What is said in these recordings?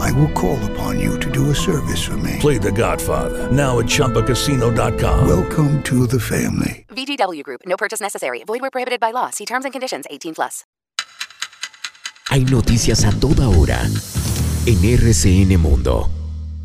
I will call upon you to do a service for me. Play The Godfather now at ChumbaCasino.com. Welcome to the family. VGW Group. No purchase necessary. Void where prohibited by law. See terms and conditions. 18 plus. Hay noticias a toda hora en RCN Mundo.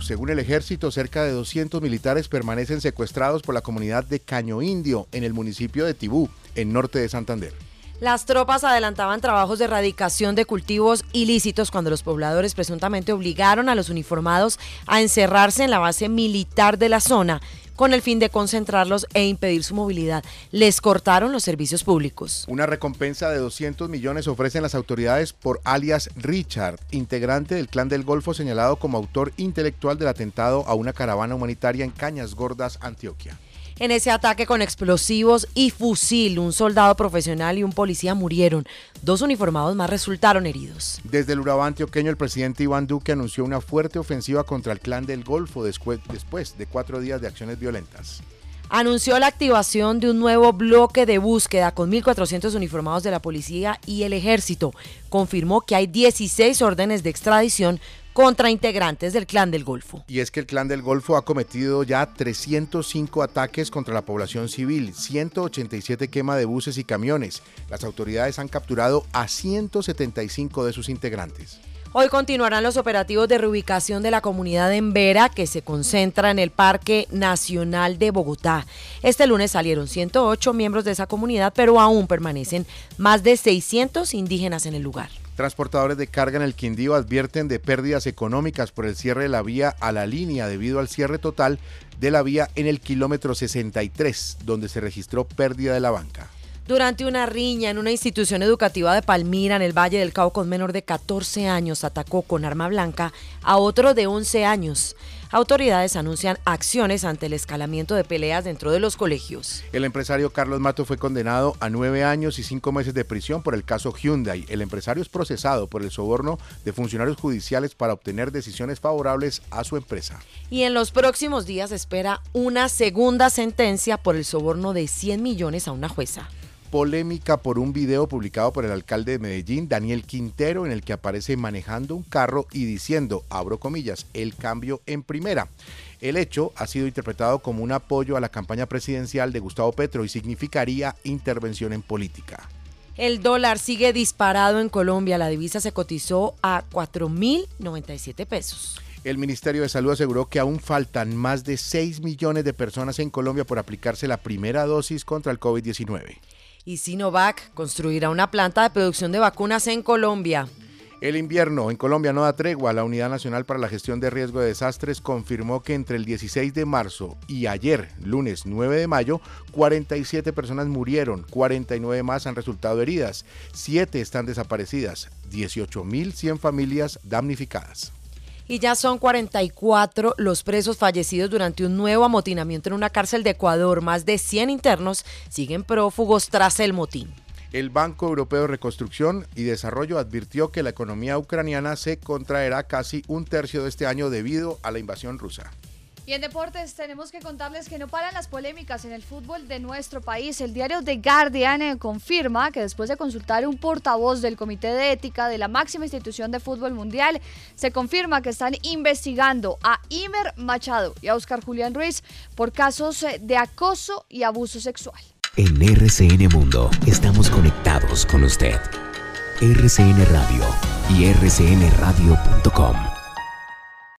Según el ejército, cerca de 200 militares permanecen secuestrados por la comunidad de Caño Indio en el municipio de Tibú, en norte de Santander. Las tropas adelantaban trabajos de erradicación de cultivos ilícitos cuando los pobladores presuntamente obligaron a los uniformados a encerrarse en la base militar de la zona con el fin de concentrarlos e impedir su movilidad. Les cortaron los servicios públicos. Una recompensa de 200 millones ofrecen las autoridades por alias Richard, integrante del Clan del Golfo señalado como autor intelectual del atentado a una caravana humanitaria en Cañas Gordas, Antioquia. En ese ataque con explosivos y fusil, un soldado profesional y un policía murieron. Dos uniformados más resultaron heridos. Desde el Urabá antioqueño, el presidente Iván Duque anunció una fuerte ofensiva contra el clan del Golfo después de cuatro días de acciones violentas anunció la activación de un nuevo bloque de búsqueda con 1.400 uniformados de la policía y el ejército. Confirmó que hay 16 órdenes de extradición contra integrantes del Clan del Golfo. Y es que el Clan del Golfo ha cometido ya 305 ataques contra la población civil, 187 quema de buses y camiones. Las autoridades han capturado a 175 de sus integrantes. Hoy continuarán los operativos de reubicación de la comunidad en Vera, que se concentra en el Parque Nacional de Bogotá. Este lunes salieron 108 miembros de esa comunidad, pero aún permanecen más de 600 indígenas en el lugar. Transportadores de carga en el Quindío advierten de pérdidas económicas por el cierre de la vía a la línea debido al cierre total de la vía en el kilómetro 63, donde se registró pérdida de la banca durante una riña en una institución educativa de Palmira, en el Valle del Cauca, un menor de 14 años atacó con arma blanca a otro de 11 años. Autoridades anuncian acciones ante el escalamiento de peleas dentro de los colegios. El empresario Carlos Mato fue condenado a nueve años y cinco meses de prisión por el caso Hyundai. El empresario es procesado por el soborno de funcionarios judiciales para obtener decisiones favorables a su empresa. Y en los próximos días espera una segunda sentencia por el soborno de 100 millones a una jueza polémica por un video publicado por el alcalde de Medellín, Daniel Quintero, en el que aparece manejando un carro y diciendo, abro comillas, el cambio en primera. El hecho ha sido interpretado como un apoyo a la campaña presidencial de Gustavo Petro y significaría intervención en política. El dólar sigue disparado en Colombia. La divisa se cotizó a 4.097 pesos. El Ministerio de Salud aseguró que aún faltan más de 6 millones de personas en Colombia por aplicarse la primera dosis contra el COVID-19 y Sinovac construirá una planta de producción de vacunas en Colombia. El invierno en Colombia no da tregua. La Unidad Nacional para la Gestión de Riesgo de Desastres confirmó que entre el 16 de marzo y ayer, lunes 9 de mayo, 47 personas murieron, 49 más han resultado heridas, 7 están desaparecidas, 18.100 familias damnificadas y ya son 44 los presos fallecidos durante un nuevo amotinamiento en una cárcel de Ecuador. Más de 100 internos siguen prófugos tras el motín. El Banco Europeo de Reconstrucción y Desarrollo advirtió que la economía ucraniana se contraerá casi un tercio de este año debido a la invasión rusa. Y en deportes tenemos que contarles que no paran las polémicas en el fútbol de nuestro país. El diario The Guardian eh, confirma que después de consultar un portavoz del Comité de Ética de la máxima institución de fútbol mundial, se confirma que están investigando a Imer Machado y a Oscar Julián Ruiz por casos eh, de acoso y abuso sexual. En RCN Mundo estamos conectados con usted. RCN Radio y rcnradio.com.